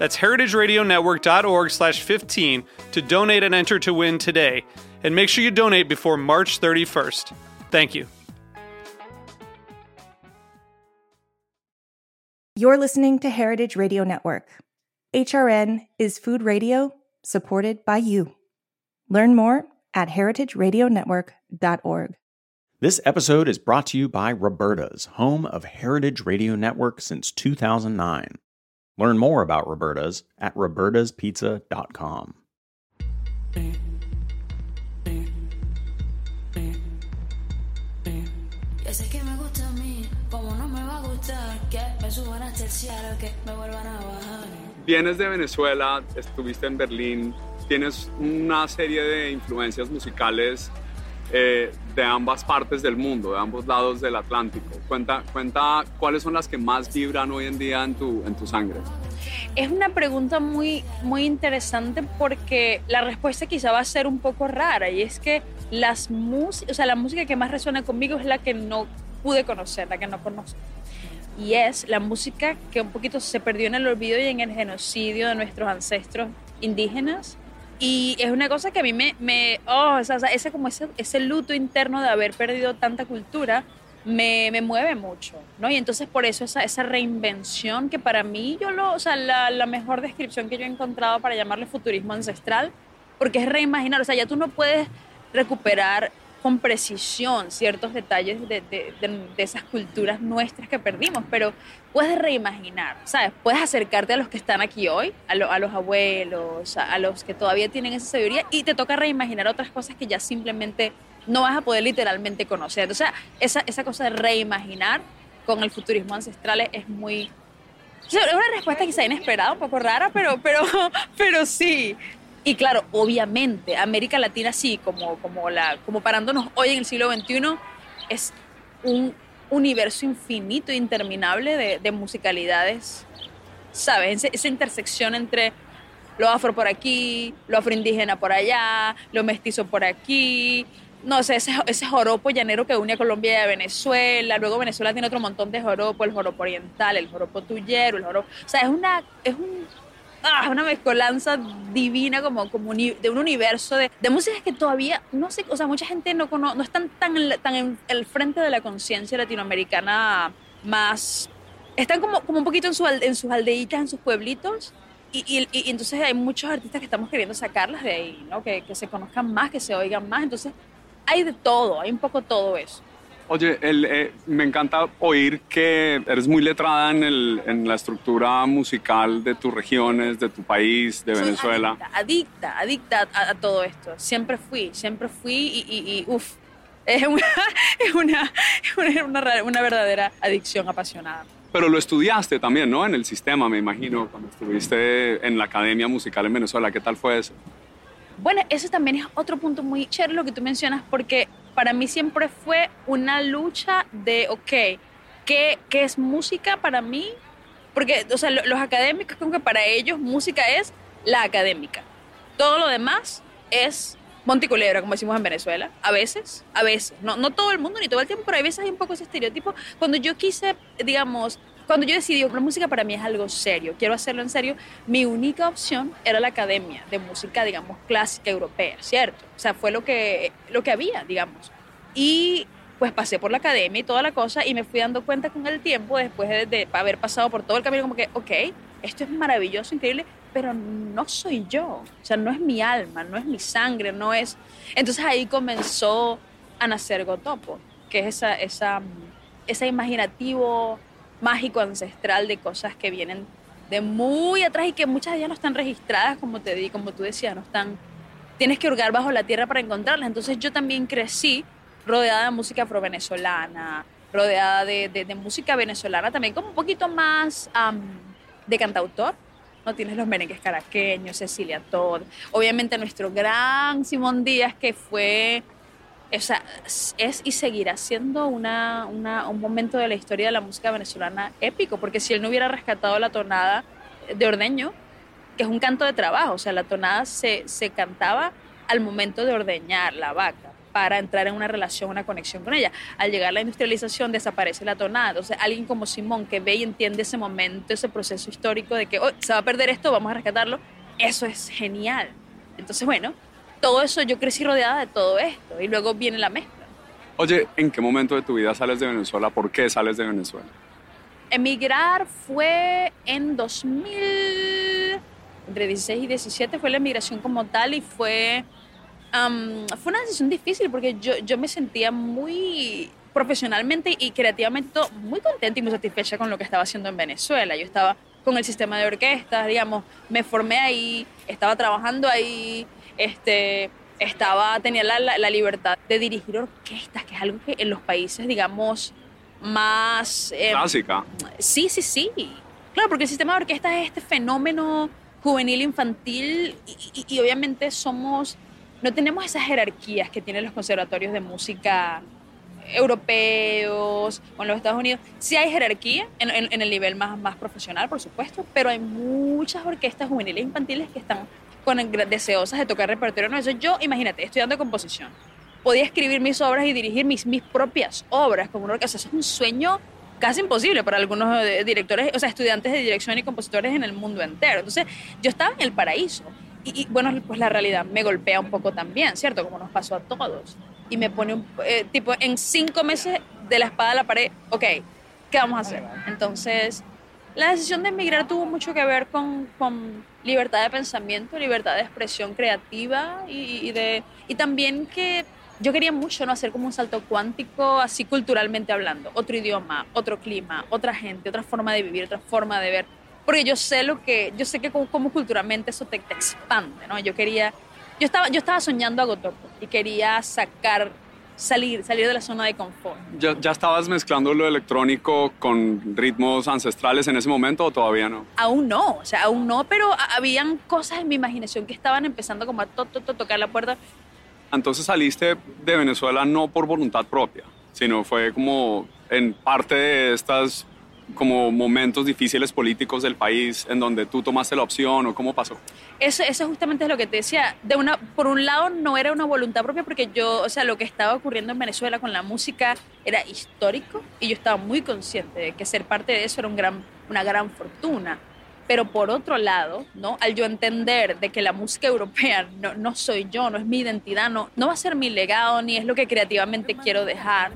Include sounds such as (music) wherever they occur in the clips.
That's heritageradionetwork.org slash 15 to donate and enter to win today. And make sure you donate before March 31st. Thank you. You're listening to Heritage Radio Network. HRN is food radio supported by you. Learn more at heritageradionetwork.org. This episode is brought to you by Roberta's, home of Heritage Radio Network since 2009. Learn more about Roberta's at robertaspizza.com. Ya sé que me gusta a mí, como no me va a gustar que me suban hasta el cielo, que me vuelvan a bajar. Vienes de Venezuela, estuviste en Berlín, tienes una serie de influencias musicales eh, de ambas partes del mundo, de ambos lados del Atlántico. Cuenta, cuenta cuáles son las que más vibran hoy en día en tu, en tu sangre. Es una pregunta muy, muy interesante porque la respuesta quizá va a ser un poco rara y es que las mus o sea, la música que más resuena conmigo es la que no pude conocer, la que no conozco. Y es la música que un poquito se perdió en el olvido y en el genocidio de nuestros ancestros indígenas. Y es una cosa que a mí me, me oh, o sea, ese, como ese, ese luto interno de haber perdido tanta cultura, me, me, mueve mucho, ¿no? Y entonces por eso esa, esa reinvención que para mí, yo lo, o sea, la, la, mejor descripción que yo he encontrado para llamarle futurismo ancestral, porque es reimaginar, o sea, ya tú no puedes recuperar con precisión ciertos detalles de, de, de, de esas culturas nuestras que perdimos, pero puedes reimaginar, ¿sabes? Puedes acercarte a los que están aquí hoy, a, lo, a los abuelos, a, a los que todavía tienen esa sabiduría, y te toca reimaginar otras cosas que ya simplemente no vas a poder literalmente conocer. O sea, esa, esa cosa de reimaginar con el futurismo ancestral es muy... Es una respuesta quizá inesperada, un poco rara, pero, pero, (laughs) pero sí. Y claro, obviamente, América Latina sí, como, como, la, como parándonos hoy en el siglo XXI, es un universo infinito, interminable de, de musicalidades, ¿sabes? Esa intersección entre lo afro por aquí, lo afroindígena por allá, lo mestizo por aquí, no sé, ese, ese joropo llanero que une a Colombia y a Venezuela. Luego Venezuela tiene otro montón de joropo, el joropo oriental, el joropo tuyero, el joropo... O sea, es una, es un, ah, una mezcolanza divina como, como de un universo de, de músicas que todavía, no sé, o sea, mucha gente no, cono, no están tan, tan en el frente de la conciencia latinoamericana más... Están como, como un poquito en, su, en sus aldeitas, en sus pueblitos, y, y, y, entonces hay muchos artistas que estamos queriendo sacarlas de ahí, ¿no? Que, que, se conozcan más, que se oigan más. Entonces hay de todo, hay un poco todo eso. Oye, el, eh, me encanta oír que eres muy letrada en, el, en, la estructura musical de tus regiones, de tu país, de Soy Venezuela. Adicta, adicta, adicta a, a, todo esto. Siempre fui, siempre fui y, y, y uff, (laughs) es, una, es, una, una, una verdadera adicción apasionada. Pero lo estudiaste también, ¿no? En el sistema, me imagino, cuando estuviste en la Academia Musical en Venezuela. ¿Qué tal fue eso? Bueno, eso también es otro punto muy chévere lo que tú mencionas, porque para mí siempre fue una lucha de, ok, ¿qué, qué es música para mí? Porque, o sea, los académicos, como que para ellos música es la académica. Todo lo demás es Monticulebra, como decimos en Venezuela, a veces, a veces, no, no todo el mundo ni todo el tiempo, pero a veces hay un poco ese estereotipo. Cuando yo quise, digamos, cuando yo decidí, la música para mí es algo serio, quiero hacerlo en serio, mi única opción era la academia de música, digamos, clásica europea, ¿cierto? O sea, fue lo que, lo que había, digamos. Y pues pasé por la academia y toda la cosa y me fui dando cuenta con el tiempo, después de, de haber pasado por todo el camino, como que, ok, esto es maravilloso, increíble, pero no soy yo, o sea, no es mi alma, no es mi sangre, no es... Entonces ahí comenzó a nacer Gotopo, que es esa, esa, ese imaginativo mágico ancestral de cosas que vienen de muy atrás y que muchas de ellas no están registradas, como te di, como tú decías, no están. Tienes que hurgar bajo la tierra para encontrarlas. Entonces yo también crecí rodeada de música afro-venezolana, rodeada de, de, música venezolana también, como un poquito más de cantautor. No tienes los merengues caraqueños, Cecilia Todd, obviamente nuestro gran Simón Díaz que fue, o sea, es y seguirá siendo una, un momento de la historia de la música venezolana épico, porque si él no hubiera rescatado la tonada de Ordeño, que es un canto de trabajo, o sea, la tonada se, se cantaba al momento de ordeñar la vaca para entrar en una relación, una conexión con ella. Al llegar la industrialización desaparece la tonada. Entonces, alguien como Simón que ve y entiende ese momento, ese proceso histórico de que "Oh, se va a perder esto, vamos a rescatarlo, eso es genial. Entonces, bueno, todo eso, yo crecí rodeada de todo esto y luego viene la mezcla. Oye, ¿en qué momento de tu vida sales de Venezuela? ¿Por qué sales de Venezuela? Emigrar fue en 2000, entre 16 y 17 fue la emigración como tal y fue, fue una decisión difícil porque yo, yo me sentía muy profesionalmente y creativamente muy contenta y muy satisfecha con lo que estaba haciendo en Venezuela. Yo estaba con el sistema de orquestas, digamos, me formé ahí, estaba trabajando ahí, este, estaba, tenía la, la- la libertad de dirigir orquestas, que es algo que en los países, digamos, más... eh, Clásica. Sí, sí, sí. Claro, porque el sistema de orquesta es este fenómeno juvenil infantil y, y- y obviamente somos, no tenemos esas jerarquías que tienen los conservatorios de música europeos o en los Estados Unidos. Sí hay jerarquía en, en- en el nivel más, más profesional, por supuesto, pero hay muchas orquestas juveniles infantiles que están con deseosas de tocar repertorio nuevo. Eso yo, imagínate, estudiando composición, podía escribir mis obras y dirigir mis, mis propias obras como una orquesta. Eso es un sueño casi imposible para algunos eh, directores, o sea, estudiantes de dirección y compositores en el mundo entero. Entonces, yo estaba en el paraíso. Y, y, bueno, pues la realidad me golpea un poco también, ¿cierto? Como nos pasó a todos. Y me pone un, eh, tipo, en cinco meses de la espada a la pared, ok, ¿qué vamos a hacer? Entonces, la decisión de emigrar tuvo mucho que ver con, con libertad de pensamiento, libertad de expresión creativa y, de, y también que yo quería mucho no hacer como un salto cuántico, así culturalmente hablando, otro idioma, otro clima, otra gente, otra forma de vivir, otra forma de ver, porque yo sé lo que, yo sé que como, como culturalmente eso te, te expande, ¿no? Yo quería, yo estaba, yo estaba soñando a Gotopo y quería sacar, salir, salir de la zona de confort. ¿Ya, ya estabas mezclando lo electrónico con ritmos ancestrales en ese momento o todavía no? Aún no, o sea, aún no, pero a- habían cosas en mi imaginación que estaban empezando como a to, to, to, tocar la puerta. Entonces saliste de Venezuela no por voluntad propia, sino fue como en parte de estas como momentos difíciles políticos del país en donde tú tomaste la opción o cómo pasó. Eso, eso justamente es lo que te decía. De una, por un lado, no era una voluntad propia porque yo, o sea, lo que estaba ocurriendo en Venezuela con la música era histórico y yo estaba muy consciente de que ser parte de eso era un gran, una gran fortuna. Pero por otro lado, ¿no? al yo entender de que la música europea no, no soy yo, no es mi identidad, no, no va a ser mi legado ni es lo que creativamente quiero dejar,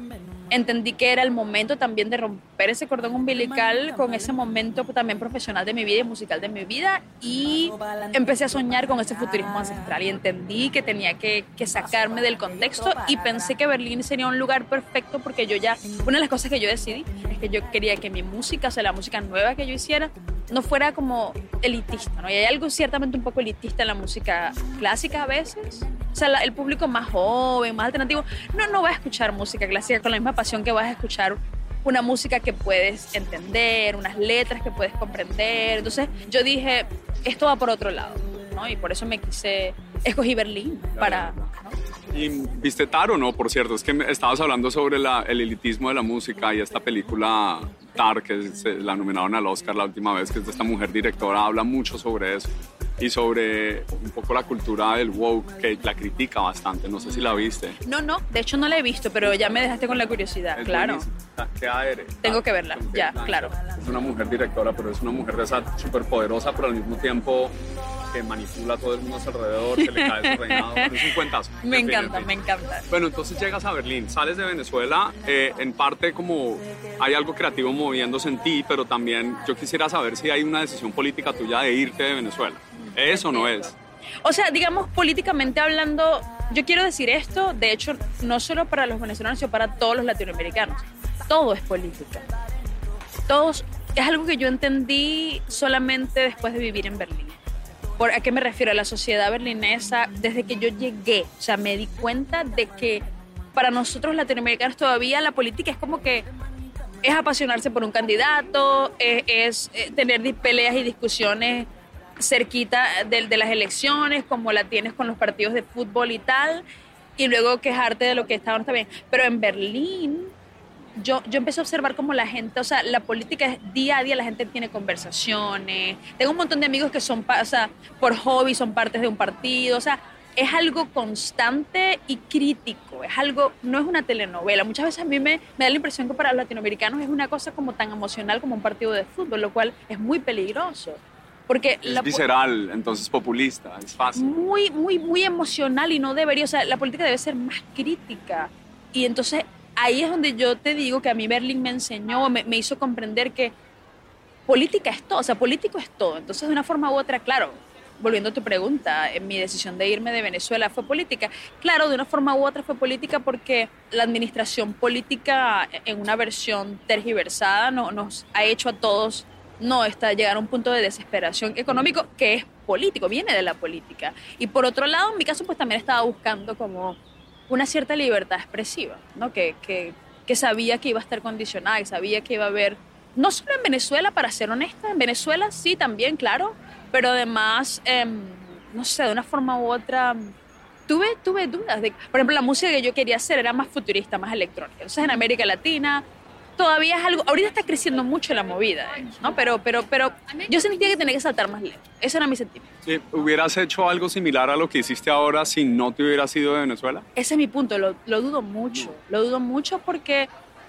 entendí que era el momento también de romper ese cordón umbilical con ese momento también profesional de mi vida y musical de mi vida y empecé a soñar con ese futurismo ancestral y entendí que tenía que, que sacarme del contexto y pensé que Berlín sería un lugar perfecto porque yo ya, una de las cosas que yo decidí es que yo quería que mi música, o sea, la música nueva que yo hiciera, no fuera como elitista, ¿no? Y hay algo ciertamente un poco elitista en la música clásica a veces. O sea, la- el público más joven, más alternativo, no, no va a escuchar música clásica con la misma pasión que vas a escuchar una música que puedes entender, unas letras que puedes comprender. Entonces yo dije, esto va por otro lado, ¿no? Y por eso me quise, escogí Berlín para... ¿no? ¿Y viste Tar o no? Por cierto, es que estabas hablando sobre la- el elitismo de la música y esta película Tar, que se la nominaron al Oscar la última vez, que es de esta mujer directora, habla mucho sobre eso y sobre un poco la cultura del woke, que la critica bastante. No sé si la viste. No, no, de hecho no la he visto, pero ya me dejaste con la curiosidad, Es claro. ¿Qué aire? Tengo que verla, ya, claro. Es una mujer directora, pero es una mujer de esa súper poderosa, pero al mismo tiempo que manipula a todo el mundo a su alrededor, que le cae su reinado. (laughs) Es un cuentazo. Me En fin, encanta, en me encanta. Bueno, entonces llegas a Berlín, sales de Venezuela, eh, en parte como hay algo creativo moviéndose en ti, pero también yo quisiera saber si hay una decisión política tuya de irte de Venezuela. ¿Es o no es? O sea, digamos, políticamente hablando, yo quiero decir esto, de hecho, no solo para los venezolanos, sino para todos los latinoamericanos. Todo es política. Todos, es algo que yo entendí solamente después de vivir en Berlín. ¿Por a qué me refiero? A la sociedad berlinesa, desde que yo llegué, o sea, me di cuenta de que para nosotros latinoamericanos todavía la política es como que es apasionarse por un candidato, es, es, eh, tener peleas y discusiones cerquita de, de las elecciones, como la tienes con los partidos de fútbol y tal, y luego quejarte de lo que está bien. Pero en Berlín, yo, yo empecé a observar como la gente, o sea, la política es día a día, la gente tiene conversaciones. Tengo un montón de amigos que son, o sea, por hobby son partes de un partido, o sea, es algo constante y crítico, es algo, no es una telenovela. Muchas veces a mí me, me da la impresión que para los latinoamericanos es una cosa como tan emocional como un partido de fútbol, lo cual es muy peligroso. Porque Es la visceral, entonces populista, es fácil. muy, muy, muy emocional y no debería, o sea, la política debe ser más crítica. Y entonces ahí es donde yo te digo que a mí Berlín me enseñó, me, me hizo comprender que política es todo, o sea, político es todo. Entonces de una forma u otra, claro, volviendo a tu pregunta, en mi decisión de irme de Venezuela fue política. Claro, de una forma u otra fue política porque la administración política en una versión tergiversada no, nos ha hecho a todos no está llegar a un punto de desesperación económico que es político, viene de la política. Y por otro lado, en mi caso, pues también estaba buscando como una cierta libertad expresiva, ¿no? Que, que, que sabía que iba a estar condicionada, que sabía que iba a haber, no solo en Venezuela, para ser honesta, en Venezuela sí también, claro, pero además, em, no sé, de una forma u otra, tuve, tuve dudas. De, por ejemplo, la música que yo quería hacer era más futurista, más electrónica. Entonces en América Latina todavía es algo, ahorita está creciendo mucho la movida, eh, ¿no? Pero, pero, pero yo sentía que tenía que saltar más lejos. Ese era mi sentimiento. Sí, ¿Hubieras hecho algo similar a lo que hiciste ahora si no te hubieras ido de Venezuela? Ese es mi punto, lo, lo dudo mucho. Lo dudo mucho porque,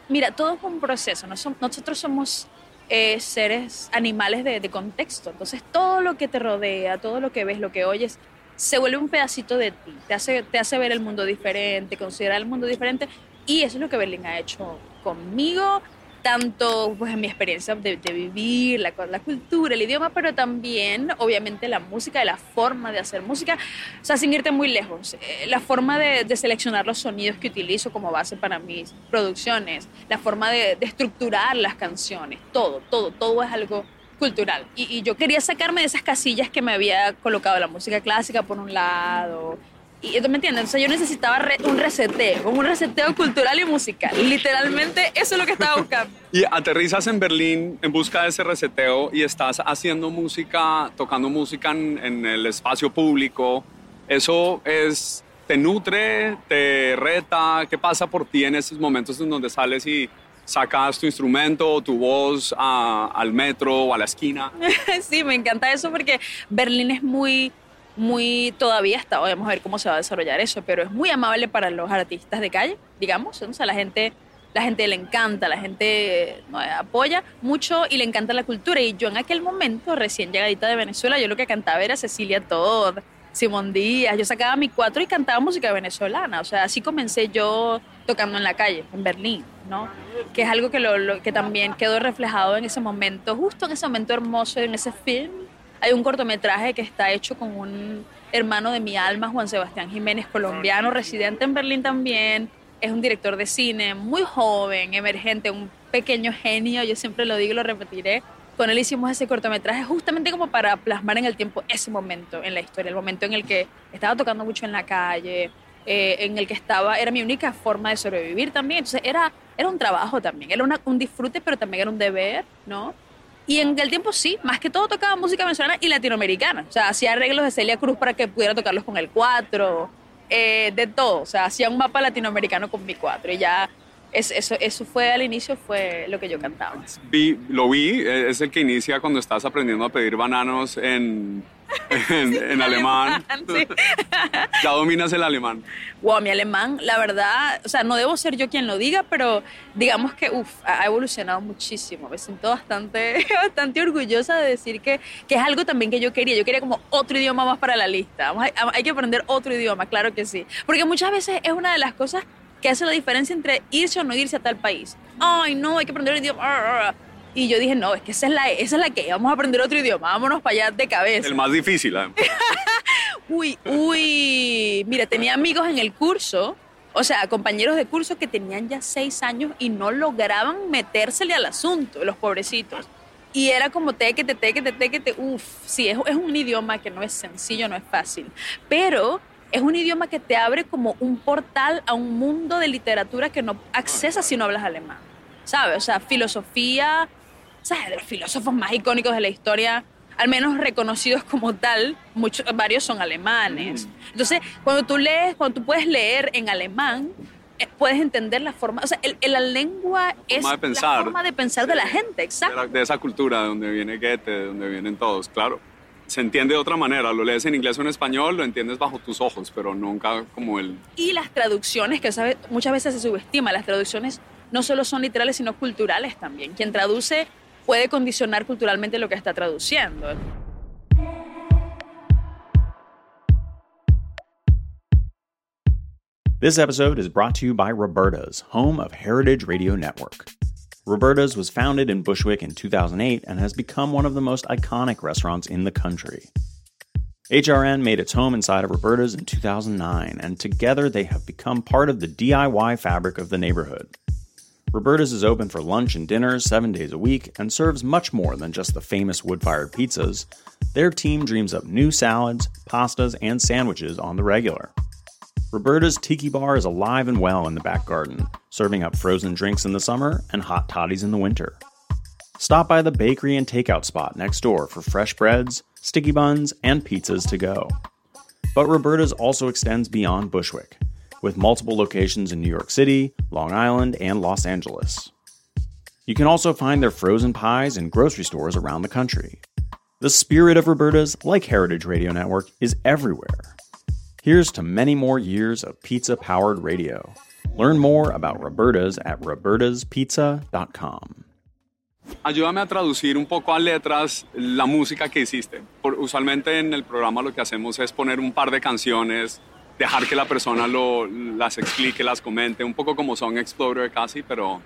mira, todo es un proceso. No nosotros somos eh, seres animales de, de contexto. Entonces, todo lo que te rodea, todo lo que ves, lo que oyes, se vuelve un pedacito de ti. Te hace, te hace ver el mundo diferente, considerar el mundo diferente. Y eso es lo que Berlín ha hecho conmigo, tanto pues, en mi experiencia de, vivir, la, cultura, el idioma, pero también, obviamente, la música, la forma de hacer música. O sea, sin irte muy lejos, eh, la forma de, seleccionar los sonidos que utilizo como base para mis producciones, la forma de, estructurar las canciones, todo, todo, todo es algo cultural. Y yo quería sacarme de esas casillas que me había colocado la música clásica por un lado. Y ¿tú me entiendes? Sea, yo necesitaba re- un reseteo, un reseteo cultural y musical. Literalmente eso es lo que estaba (laughs) buscando. Y aterrizas en Berlín en busca de ese reseteo y estás haciendo música, tocando música en, en el espacio público. ¿Eso es, te nutre, te reta? ¿Qué pasa por ti en esos momentos en donde sales y sacas tu instrumento o tu voz a- al metro o a la esquina? (laughs) sí, me encanta eso porque Berlín es muy, muy, todavía está, vamos a ver cómo se va a desarrollar eso, pero es muy amable para los artistas de calle, digamos, o sea, la gente, la gente le encanta, la gente ¿no? apoya mucho y le encanta la cultura y yo en aquel momento, recién llegadita de Venezuela, yo lo que cantaba era Cecilia Todd, Simón Díaz, yo sacaba mi cuatro y cantaba música venezolana, o sea, así comencé yo tocando en la calle, en Berlín, ¿no? Que es algo que, lo- que también quedó reflejado en ese momento, justo en ese momento hermoso, en ese film. Hay un cortometraje que está hecho con un hermano de mi alma, Juan Sebastián Jiménez, colombiano, residente en Berlín también. Es un director de cine muy joven, emergente, un pequeño genio, yo siempre lo digo y lo repetiré. Con él hicimos ese cortometraje justamente como para plasmar en el tiempo ese momento en la historia, el momento en el que estaba tocando mucho en la calle, eh, en el que estaba, era mi única forma de sobrevivir también. Entonces era, era un trabajo también, era una- un disfrute, pero también era un deber, ¿no? Y en el tiempo sí, más que todo tocaba música venezolana y latinoamericana. O sea, hacía arreglos de Celia Cruz para que pudiera tocarlos con el cuatro, eh, de todo. O sea, hacía un mapa latinoamericano con mi cuatro y ya es- eso, eso fue al inicio, fue lo que yo cantaba. Vi, lo vi, eh, es el que inicia cuando estás aprendiendo a pedir bananos en, (laughs) en, en alemán. Sí. (laughs) Ya dominas el alemán. Wow, mi alemán, la verdad, o sea, no debo ser yo quien lo diga, pero digamos que, uf, ha evolucionado muchísimo. Me siento bastante, (laughs) bastante orgullosa de decir que, que es algo también que yo quería. Yo quería como otro idioma más para la lista. Vamos a- hay que aprender otro idioma, claro que sí. Porque muchas veces es una de las cosas que hace la diferencia entre irse o no irse a tal país. Ay, no, hay que aprender el idioma. Y yo dije, no, es que esa es la, esa es la que vamos a aprender otro idioma, vámonos para allá de cabeza. El más difícil, además. (laughs) Uy, uy. Mira, tenía amigos en el curso, o sea, compañeros de curso que tenían ya seis años y no lograban metérsele al asunto, los pobrecitos. Y era como tequete, tequete, tequete. Uf, sí, es, es un idioma que no es sencillo, no es fácil. Pero es un idioma que te abre como un portal a un mundo de literatura que no accesas si no hablas alemán. ¿Sabes? O sea, filosofía, ¿sabes? De los filósofos más icónicos de la historia, al menos reconocidos como tal, muchos, varios son alemanes. Entonces, cuando tú lees, cuando tú puedes leer en alemán, eh, puedes entender la forma, o sea, el- el- la lengua es de pensar. la forma de pensar de la gente, de, exacto. la- de esa cultura de donde viene Goethe, de donde vienen todos, claro. Se entiende de otra manera, lo lees en inglés o en español, lo entiendes bajo tus ojos, pero nunca como el... Y las traducciones, que sabe- muchas veces se subestima, las traducciones no solo son literales, sino culturales también. Quien traduce puede condicionar culturalmente lo que está traduciendo. This episode is brought to you by Roberta's, home of Heritage Radio Network. Roberta's was founded in Bushwick in 2008 and has become one of the most iconic restaurants in the country. HRN made its home inside of Roberta's in 2009, and together they have become part of the DIY fabric of the neighborhood. Roberta's is open for lunch and dinner seven days a week and serves much more than just the famous wood fired pizzas. Their team dreams up new salads, pastas, and sandwiches on the regular. Roberta's Tiki Bar is alive and well in the back garden, serving up frozen drinks in the summer and hot toddies in the winter. Stop by the bakery and takeout spot next door for fresh breads, sticky buns, and pizzas to go. But Roberta's also extends beyond Bushwick, with multiple locations in New York City, Long Island, and Los Angeles. You can also find their frozen pies in grocery stores around the country. The spirit of Roberta's, like Heritage Radio Network, is everywhere. Here's to many more years of pizza powered radio. Learn more about Roberta's at robertaspizza.com. Ayúdame a traducir un poco a letras la música que hiciste. Por- usualmente en el programa lo que hacemos es poner un par de canciones, dejar que la persona lo, las explique, las comente, un poco como Song Explorer casi, pero,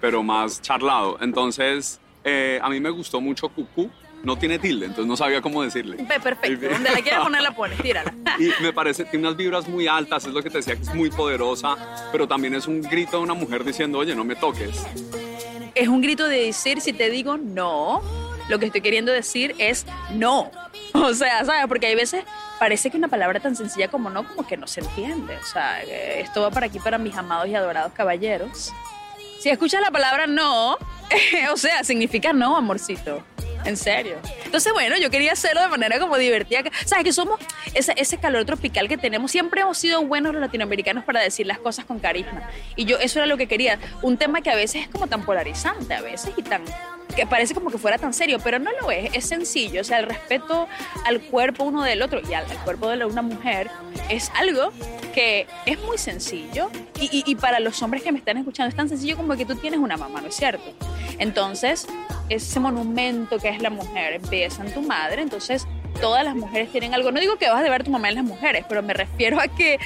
pero más charlado. Entonces, eh, a mí me gustó mucho Cucú. No tiene tilde, entonces no sabía cómo decirle. Pe- Perfecto, donde la quieras poner la pones, tírala. Y me parece, tiene unas vibras muy altas, es lo que te decía, que es muy poderosa, pero también es un grito de una mujer diciendo, oye, no me toques. Es un grito de decir, si te digo no, lo que estoy queriendo decir es no. (laughs) O sea, ¿sabes? Porque hay veces parece que una palabra tan sencilla como no, como que no se entiende. O sea, eh, esto va para aquí para mis amados y adorados caballeros. Si escuchas la palabra no, (laughs) o sea, significa no, amorcito. En serio. Entonces, bueno, yo quería hacerlo de manera como divertida. ¿Sabes? Que somos ese, ese calor tropical que tenemos. Siempre hemos sido buenos los latinoamericanos para decir las cosas con carisma. Y yo, eso era lo que quería. Un tema que a veces es como tan polarizante, a veces, y tan. Que parece como que fuera tan serio, pero no lo es. Es sencillo. O sea, el respeto al cuerpo uno del otro y al, cuerpo de una mujer es algo que es muy sencillo. Y, y- y para los hombres que me están escuchando, es tan sencillo como que tú tienes una mamá, ¿no es cierto? Entonces, ese monumento que es la mujer empieza en tu madre, entonces todas las mujeres tienen algo. No digo que vas a ver tu mamá en las mujeres, pero me refiero a que,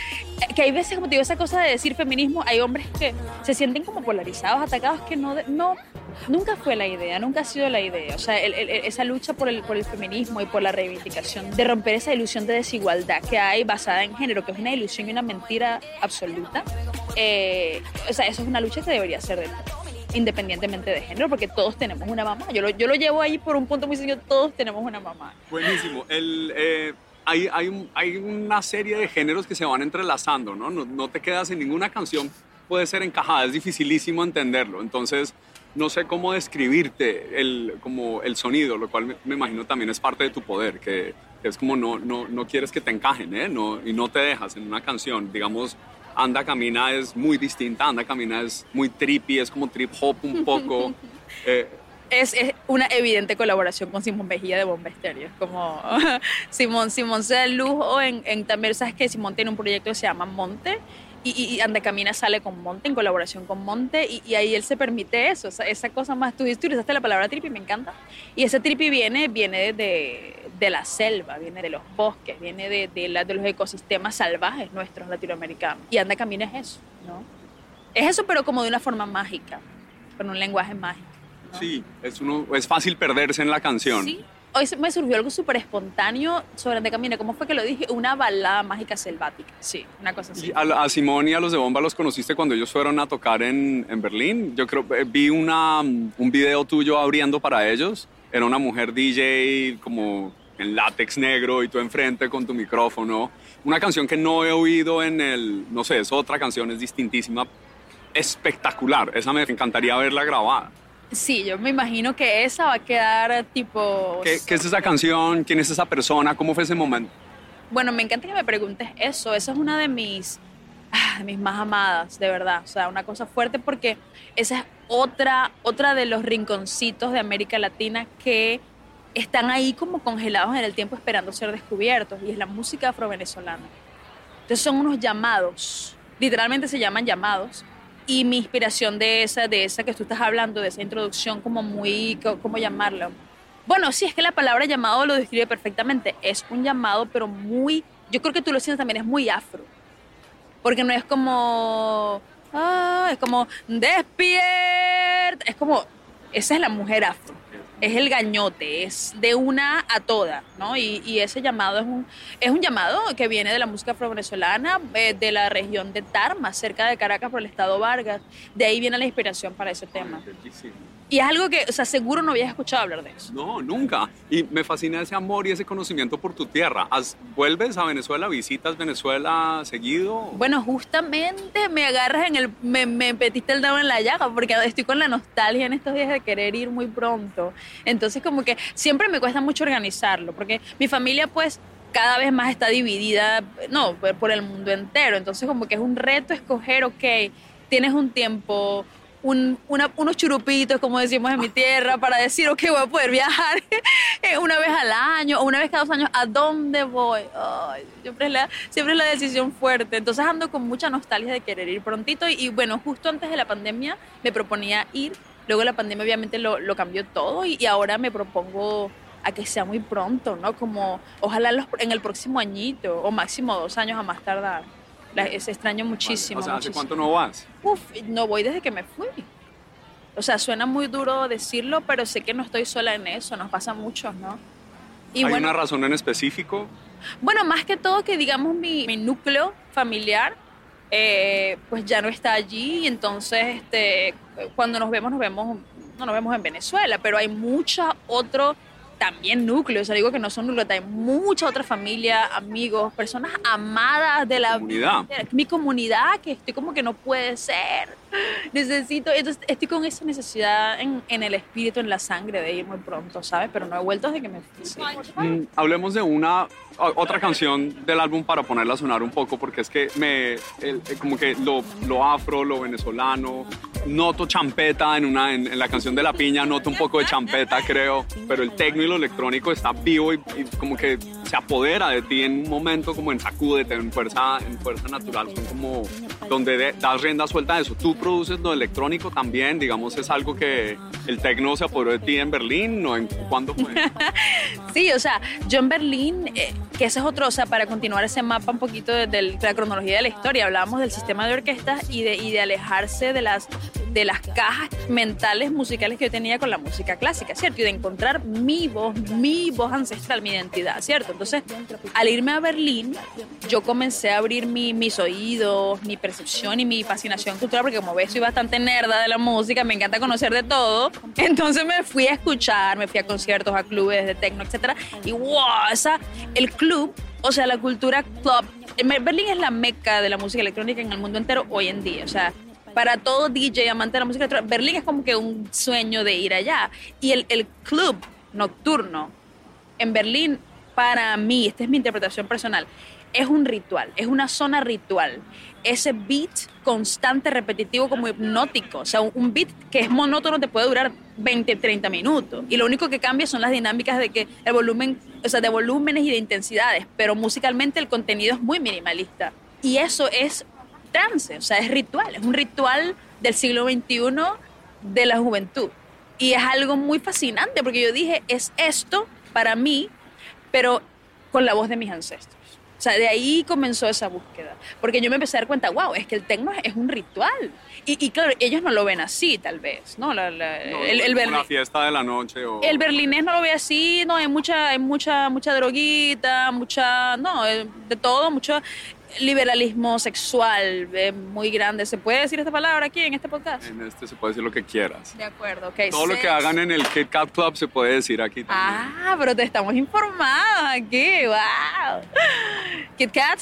que hay veces, como te digo, esa cosa de decir feminismo, hay hombres que se sienten como polarizados, atacados, que no, no nunca fue la idea, nunca ha sido la idea. O sea, esa lucha por el, por el feminismo y por la reivindicación de romper esa ilusión de desigualdad que hay basada en género, que es una ilusión y una mentira absoluta. eh, o sea, eso es una lucha que debería ser de independientemente de género, porque todos tenemos una mamá. Yo lo, yo lo llevo ahí por un punto muy sencillo, todos tenemos una mamá. Buenísimo. Eh, hay, hay, hay una serie de géneros que se van entrelazando, ¿no? ¿no? no te quedas en ninguna canción, puede ser encajada, es dificilísimo entenderlo. Entonces, no sé cómo describirte el, como el sonido, lo cual me, me imagino también es parte de tu poder, que, que es como no, no, no quieres que te encajen, ¿eh? No, y no te dejas en una canción. Digamos, Anda Camina es muy distinta, Anda Camina es muy trippy, es como trip hop un poco. (laughs) Eh, Es, es una evidente colaboración con Simón Mejía de Bomba Estéreo. Es como (laughs) Simón, Simón se da el lujo en, en también, sabes que Simón tiene un proyecto que se llama Monte y, y, sale con Monte, en colaboración con Monte y, y ahí él se permite eso, esa, esa cosa más. Tú, tú utilizaste la palabra trippy, me encanta. Y ese trippy viene, viene de, de la selva, viene de los bosques, viene de, de, la- de los ecosistemas salvajes nuestros latinoamericanos. Y Anda Camina es eso, ¿no? Es eso, pero como de una forma mágica, con un lenguaje mágico. ¿no? Sí, es, uno, es fácil perderse en la canción. Sí. Hoy me surgió algo súper espontáneo sobre De Camino. ¿Cómo fue que lo dije? Una balada mágica selvática. Sí, una cosa así. Y a, a Simón y a los de Bomba los conociste cuando ellos fueron a tocar en, en Berlín. Yo creo eh, vi una, un video tuyo abriendo para ellos. Era una mujer DJ como en látex negro y tú enfrente con tu micrófono. Una canción que no he oído en el, no sé, es otra canción, es distintísima, espectacular. Esa me encantaría verla grabada. Sí, yo me imagino que esa va a quedar tipo... ¿Qué, qué es esa canción? ¿Quién es esa persona? ¿Cómo fue ese momento? Bueno, me encanta que me preguntes eso. Esa es una de mis, ah, de mis más amadas, de verdad. O sea, una cosa fuerte porque esa es otra, otra de los rinconcitos de América Latina que están ahí como congelados en el tiempo esperando ser descubiertos y es la música afrovenezolana. Entonces son unos llamados, literalmente se llaman llamados. Y mi inspiración de esa, de esa que tú estás hablando, de esa introducción como muy, ¿cómo llamarlo? Bueno, sí, es que la palabra llamado lo describe perfectamente. Es un llamado, pero muy, yo creo que tú lo sientes también, es muy afro. Porque no es como, ah, es como, despierta. Es como, esa es la mujer afro. Es el gañote, es de una a toda, ¿no? Y, y ese llamado es un, es un llamado que viene de la música afro-venezolana, eh, de la región de Tarma, cerca de Caracas, por el estado Vargas. De ahí viene la inspiración para ese tema. Y es algo que, o sea, seguro no habías escuchado hablar de eso. No, nunca. Y me fascina ese amor y ese conocimiento por tu tierra. ¿Has- ¿Vuelves a Venezuela? ¿Visitas Venezuela seguido? Bueno, justamente me agarras en el. Me, me metiste el dedo en la llaga porque estoy con la nostalgia en estos días de querer ir muy pronto. Entonces, como que siempre me cuesta mucho organizarlo porque mi familia, pues cada vez más está dividida, no, por por el mundo entero. Entonces, como que es un reto escoger, ok, tienes un tiempo, un- una- unos churupitos, como decimos en mi tierra, para decir, ok, voy a poder viajar (laughs) eh, una vez al año o una vez cada dos años. ¿A dónde voy? Ay, siempre, es la, siempre es la decisión fuerte. Entonces ando con mucha nostalgia de querer ir prontito. Y, bueno, justo antes de la pandemia me proponía ir. Luego la pandemia obviamente lo, lo cambió todo y, ahora me propongo a que sea muy pronto, ¿no? Como ojalá los- en el próximo añito o máximo dos años a más tardar. La, es extraño muchísimo. o sea, ¿hace muchísimo. cuánto no vas? Uf, no voy desde que me fui. O sea, suena muy duro decirlo, pero sé que no estoy sola en eso, nos pasa a muchos, ¿no? Y ¿Hay bueno, una razón en específico? bueno, más que todo que digamos mi, mi núcleo familiar, eh, pues ya no está allí y entonces este, cuando nos vemos, nos vemos, no nos vemos en Venezuela, pero hay mucha otro también núcleos, o sea, digo que no son núcleos, hay mucha otra familia, amigos, personas amadas de la Comunidad. mi comunidad, que estoy como que no puede ser, necesito, entonces estoy con esa necesidad en, en el espíritu, en la sangre de ir muy pronto, ¿sabes? Pero no he vuelto desde que me fui. sí. Mm, hablemos de una otra canción del álbum para ponerla a sonar un poco, porque es que me, el- eh, como que lo, lo afro, lo venezolano, noto champeta en, una, en, en la canción de La Piña, noto un poco de champeta, creo, pero el tecno y lo electrónico está vivo y, y como que se apodera de ti en un momento como en sacúdete, en fuerza, en fuerza natural, son como donde de- das rienda suelta a eso. Tú produces lo electrónico también, digamos, es algo que el tecno se apoderó de ti en Berlín, ¿no? ¿En cuándo? (laughs) Sí, o sea, yo en Berlín, eh, que ese es otro, o sea, para continuar ese mapa un poquito de la cronología de la historia, hablábamos del sistema de orquestas y de, y de alejarse de las, de las cajas mentales musicales que yo tenía con la música clásica, ¿cierto? Y de encontrar mi voz, mi voz ancestral, mi identidad, ¿cierto? Entonces, al irme a Berlín, yo comencé a abrir mi- mis oídos, mi percepción y mi fascinación cultural, porque como ves, soy bastante nerda de la música, me encanta conocer de todo. Entonces me fui a escuchar, me fui a conciertos, a clubes de techno, etcétera, y wow, esa, el club, o sea, la cultura club, Berlín es la meca de la música electrónica en el mundo entero hoy en día, o sea, para todo DJ amante de la música electrónica, Berlín es como que un sueño de ir allá. Y el, el club nocturno en Berlín, para mí, esta es mi interpretación personal, es un ritual, es una zona ritual. Ese beat constante, repetitivo, como hipnótico. O sea, un- beat que es monótono te puede durar 20, 30 minutos. Y lo único que cambia son las dinámicas de que el volumen, o sea, de volúmenes y de intensidades. Pero musicalmente el contenido es muy minimalista. Y eso es trance, o sea, es ritual. Es un ritual del siglo XXI de la juventud. Y es algo muy fascinante porque yo dije, es esto para mí, pero con la voz de mis ancestros. O sea, de ahí comenzó esa búsqueda. Porque yo me empecé a dar cuenta, wow, es que el tecno es un ritual. Y, y claro, ellos no lo ven así, tal vez, ¿no? La- la- No, el, el una fiesta de la noche o... el berlinés no lo ve así, no, hay mucha, hay mucha, mucha droguita, mucha, no, eh, de todo, mucho liberalismo sexual eh, muy grande. ¿Se puede decir esta palabra aquí en este podcast? En este se puede decir lo que quieras. De acuerdo, ok. Todo lo que hagan en el Kit Kat Club se puede decir aquí también. Ah, pero te estamos informados aquí, wow. Kit Kat,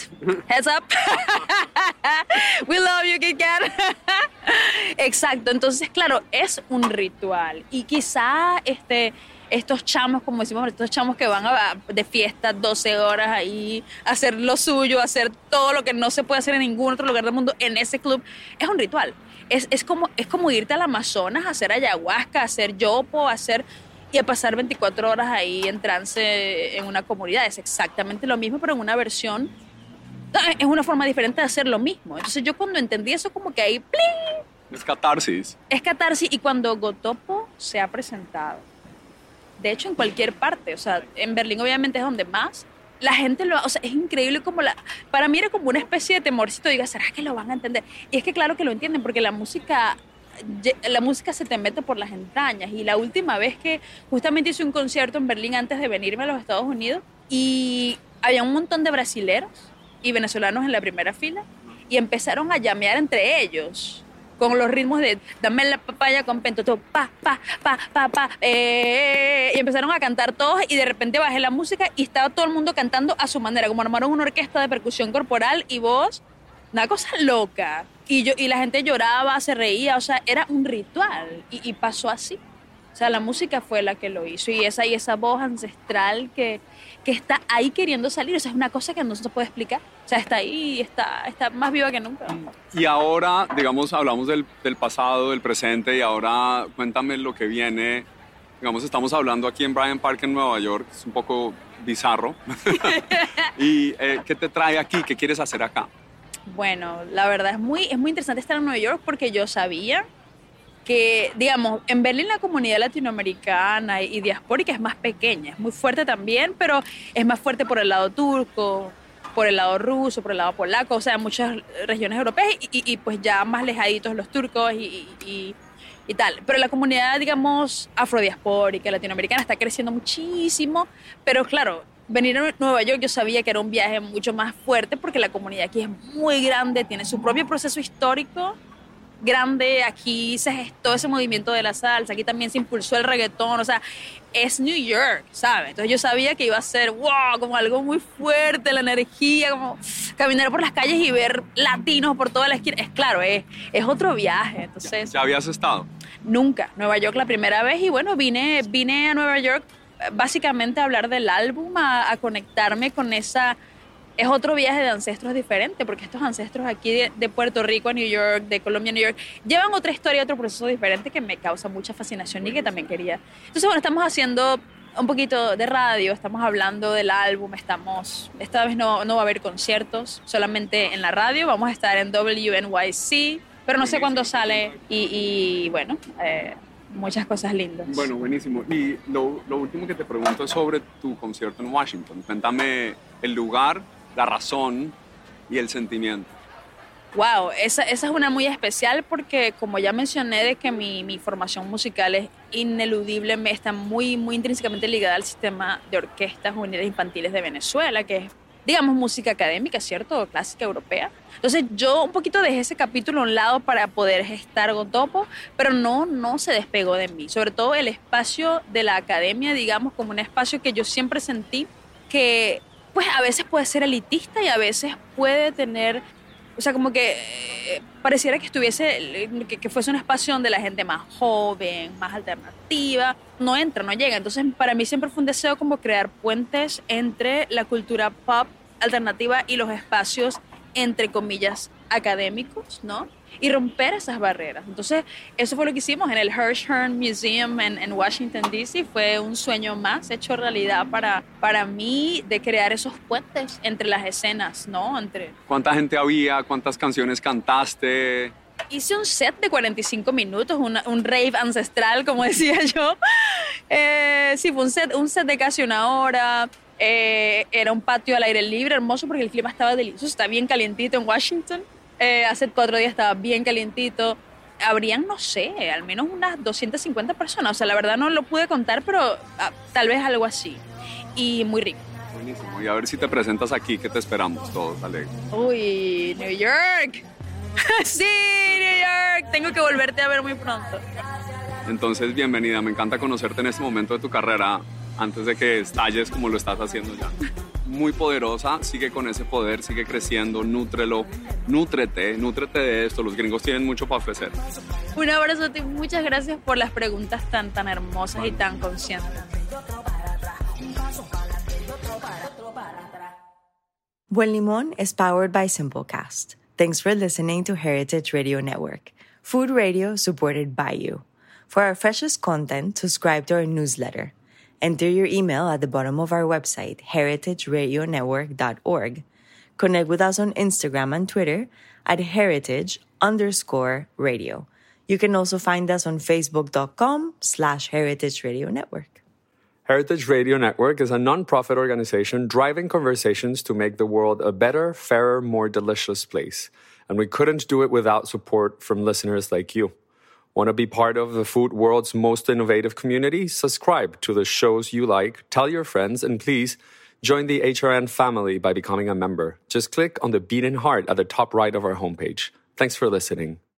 heads up. (laughs) We love you, Kit Kat. (laughs) Exacto, entonces, claro, es un ritual. Y quizá este, estos chamos, como decimos, estos chamos que van a, de fiesta 12 horas ahí, a hacer lo suyo, a hacer todo lo que no se puede hacer en ningún otro lugar del mundo en ese club, es un ritual. Es, es, como, es como irte al Amazonas a hacer ayahuasca, a hacer yopo, a hacer y a pasar 24 horas ahí en trance en una comunidad. Es exactamente lo mismo, pero en una versión. no, Es una forma diferente de hacer lo mismo. Entonces yo cuando entendí eso como que ahí ¡pling! Es catarsis. es catarsis y cuando Gotopo se ha presentado, de hecho en cualquier parte, o sea, en Berlín obviamente es donde más, la gente lo, o sea, es increíble como la, para mí era como una especie de temorcito, diga, ¿será que lo van a entender? Y es que claro que lo entienden porque la música la música se te mete por las entrañas. Y la última vez que justamente hice un concierto en Berlín antes de venirme a los Estados Unidos y había un montón de brasileros y venezolanos en la primera fila y empezaron a llamear entre ellos con los ritmos de dame la papaya con pento, todo, pa, pa, pa, pa, pa, eh, y empezaron a cantar todos y de repente bajé la música y estaba todo el mundo cantando a su manera, como armaron una orquesta de percusión corporal y voz, una cosa loca. Y, yo, y la gente lloraba, se reía, o sea, era un ritual y, y pasó así. O sea, la música fue la que lo hizo y esa, y esa voz ancestral que, que está ahí queriendo salir, o sea, es una cosa que no se puede explicar. O sea, está ahí, está, está más viva que nunca. Y ahora, digamos, hablamos del, del pasado, del presente y ahora cuéntame lo que viene. Digamos, estamos hablando aquí en Bryant Park en Nueva York, es un poco bizarro. (laughs) (laughs) ¿Y eh, qué te trae aquí? ¿Qué quieres hacer acá? Bueno, la verdad es muy, es muy interesante estar en Nueva York porque yo sabía que, digamos, en Berlín la comunidad latinoamericana y diaspórica es más pequeña, es muy fuerte también, pero es más fuerte por el lado turco, por el lado ruso, por el lado polaco, o sea, muchas regiones europeas y, pues ya más lejaditos los turcos y, y- y tal. Pero la comunidad, digamos, afrodiaspórica, latinoamericana está creciendo muchísimo, pero claro, venir a Nueva York yo sabía que era un viaje mucho más fuerte porque la comunidad aquí es muy grande, tiene su propio proceso histórico grande, aquí se gestó ese movimiento de la salsa, aquí también se impulsó el reggaetón, o sea, es New York, ¿sabes? Entonces yo sabía que iba a ser, wow, como algo muy fuerte, la energía, como caminar por las calles y ver latinos por toda la esquina, es claro, es, es otro viaje, entonces... ¿Ya habías estado? Nunca. Nueva York la primera vez y bueno, vine, vine a Nueva York eh, básicamente a hablar del álbum, a, a conectarme con esa... Es otro viaje de ancestros diferente, porque estos ancestros aquí de, de Puerto Rico a New York, de Colombia a New York, llevan otra historia, otro proceso diferente que me causa mucha fascinación y que también quería. Entonces, bueno, estamos haciendo un poquito de radio, estamos hablando del álbum, estamos, esta vez no, no va a haber conciertos, solamente en la radio, vamos a estar en WNYC, pero no sé cuándo sale y, y, bueno, eh, muchas cosas lindas. Bueno, buenísimo. Y lo, lo último que te pregunto es sobre tu concierto en Washington. Cuéntame el lugar, la razón y el sentimiento. Wow, esa, esa es una muy especial porque como ya mencioné de que mi, mi formación musical es ineludible, está muy, muy intrínsecamente ligada al sistema de orquestas juveniles infantiles de Venezuela, que es, digamos, música académica, ¿cierto? Clásica europea. Entonces yo un poquito dejé ese capítulo a un lado para poder gestar Gotopo, pero no, no se despegó de mí. Sobre todo el espacio de la academia, digamos, como un espacio que yo siempre sentí que pues a veces puede ser elitista y a veces puede tener o sea, como que eh, pareciera que estuviese, que, que, fuese un espacio donde la gente más joven, más alternativa, no entra, no llega. Entonces, para mí siempre fue un deseo como crear puentes entre la cultura pop alternativa y los espacios, entre comillas, académicos, ¿no? Y romper esas barreras. Entonces, eso fue lo que hicimos en el Hirshhorn Museum en, en Washington, D.C. Fue un sueño más hecho realidad para, para mí de crear esos puentes entre las escenas, ¿no? Entre... ¿Cuánta gente había? ¿Cuántas canciones cantaste? Hice un set de 45 minutos, una, un rave ancestral, como (laughs) decía yo. Eh, sí, fue un set, un set de casi una hora. Eh, era un patio al aire libre, hermoso porque el clima estaba delicioso, está bien calientito en Washington. Eh, hace cuatro días estaba bien calientito. Habrían, no sé, al menos unas 250 personas. O sea, la verdad no lo pude contar, pero ah, tal vez algo así. Y muy rico. Buenísimo. Y a ver si te presentas aquí, que te esperamos todos, Ale. Uy, New York. (laughs) sí, New York. Tengo que volverte a ver muy pronto. Entonces, bienvenida. Me encanta conocerte en este momento de tu carrera antes de que estalles como lo estás haciendo ya. (laughs) Muy poderosa, sigue con ese poder, sigue creciendo, nútrelo, nútrete, nútrete de esto. Los gringos tienen mucho para ofrecer. Un abrazo a ti, muchas gracias por las preguntas tan, tan hermosas y tan conscientes. Buen Limón is powered by Simplecast. Thanks for listening to Heritage Radio Network, food radio supported by you. For our freshest content, subscribe to our newsletter. Enter your email at the bottom of our website, heritageradionetwork.org. Connect with us on Instagram and Twitter at heritage underscore radio. You can also find us on facebook.com slash heritage radio network. Heritage Radio Network is a nonprofit organization driving conversations to make the world a better, fairer, more delicious place. And we couldn't do it without support from listeners like you. Want to be part of the food world's most innovative community? Subscribe to the shows you like, tell your friends, and please join the HRN family by becoming a member. Just click on the beating heart at the top right of our homepage. Thanks for listening.